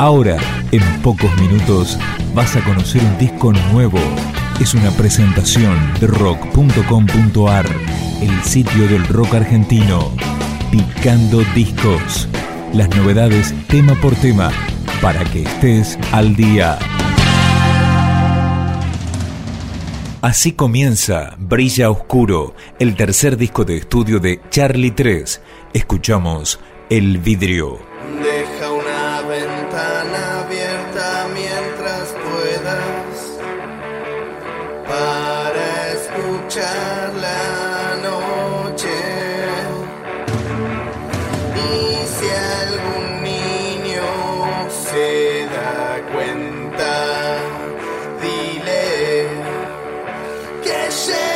Ahora, en pocos minutos, vas a conocer un disco nuevo. Es una presentación de rock.com.ar, el sitio del rock argentino. Picando discos. Las novedades tema por tema, para que estés al día. Así comienza Brilla Oscuro, el tercer disco de estudio de Charlie 3. Escuchamos El Vidrio. Shit.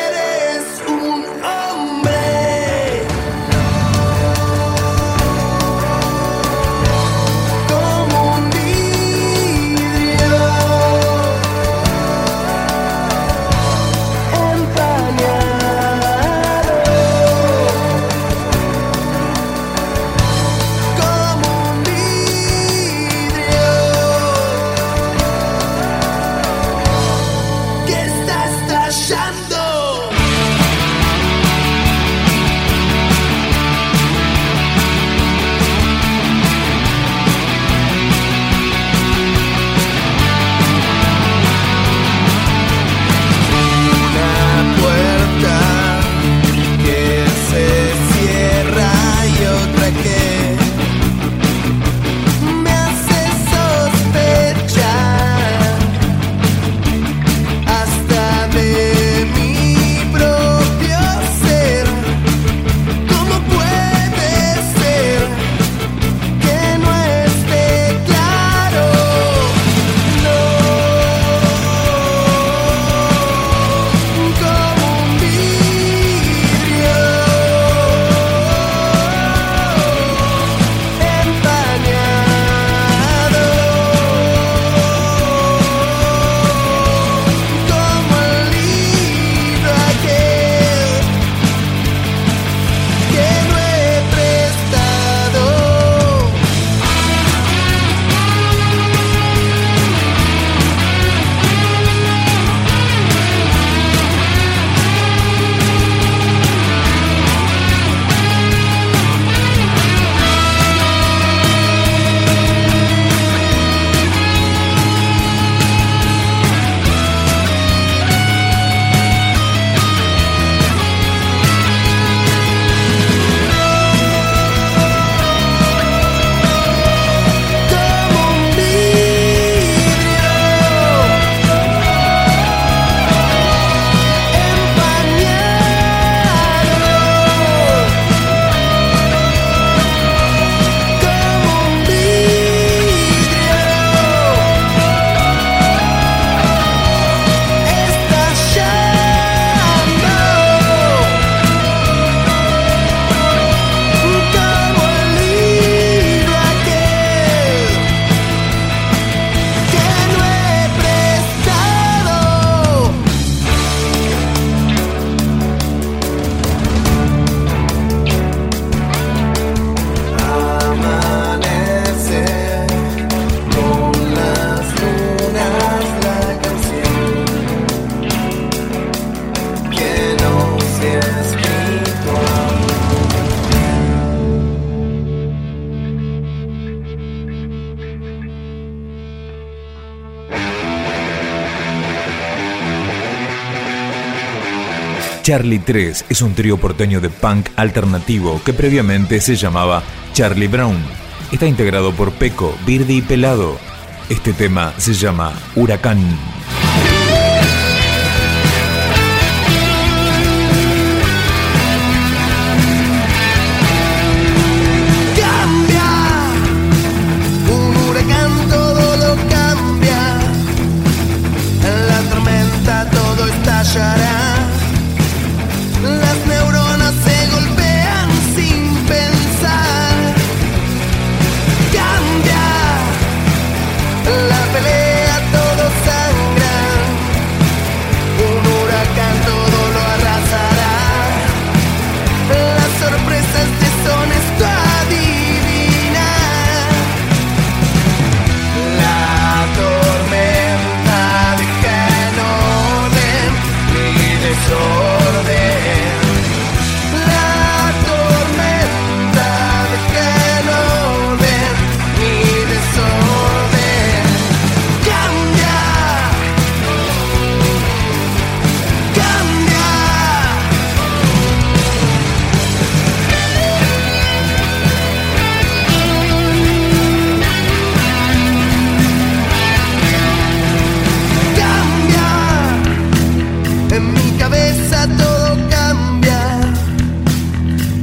Charlie 3 es un trío porteño de punk alternativo que previamente se llamaba Charlie Brown. Está integrado por Peco, Birdi y Pelado. Este tema se llama Huracán.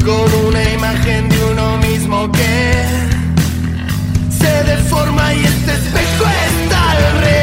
con una imagen de uno mismo que se deforma y este espejo está al.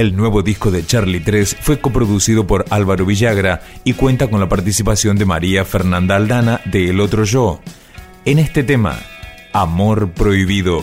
El nuevo disco de Charlie 3 fue coproducido por Álvaro Villagra y cuenta con la participación de María Fernanda Aldana de El Otro Yo. En este tema, Amor Prohibido.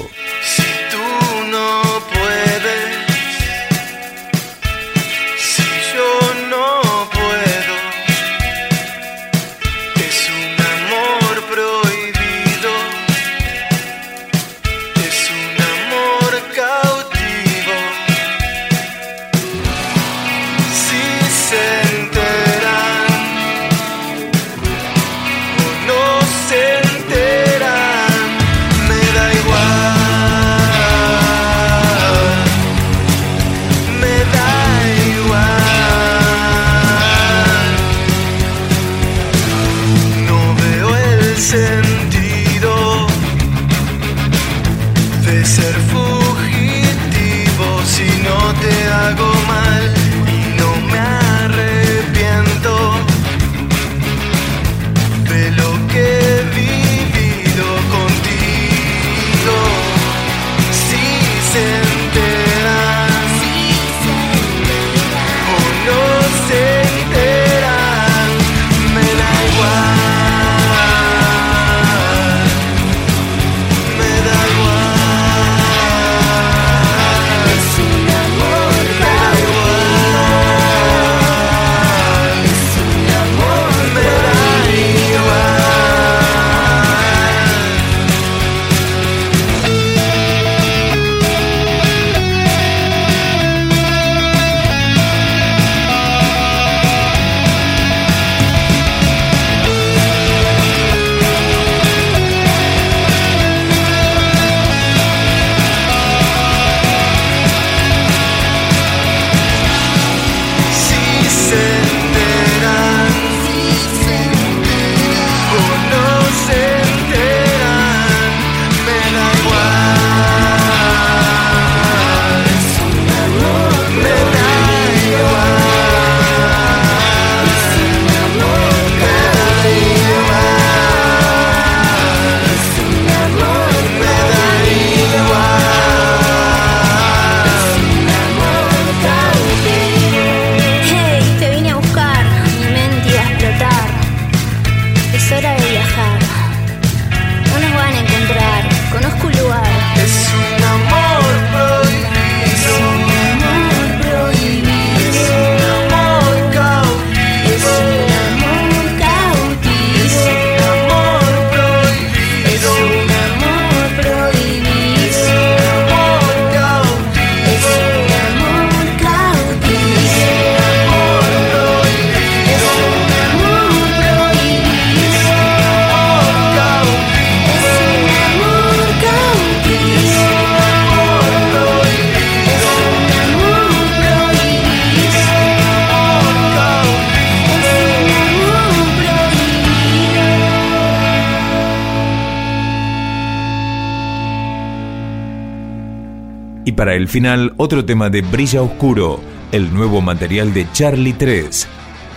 Y para el final, otro tema de Brilla Oscuro, el nuevo material de Charlie 3,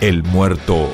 El Muerto.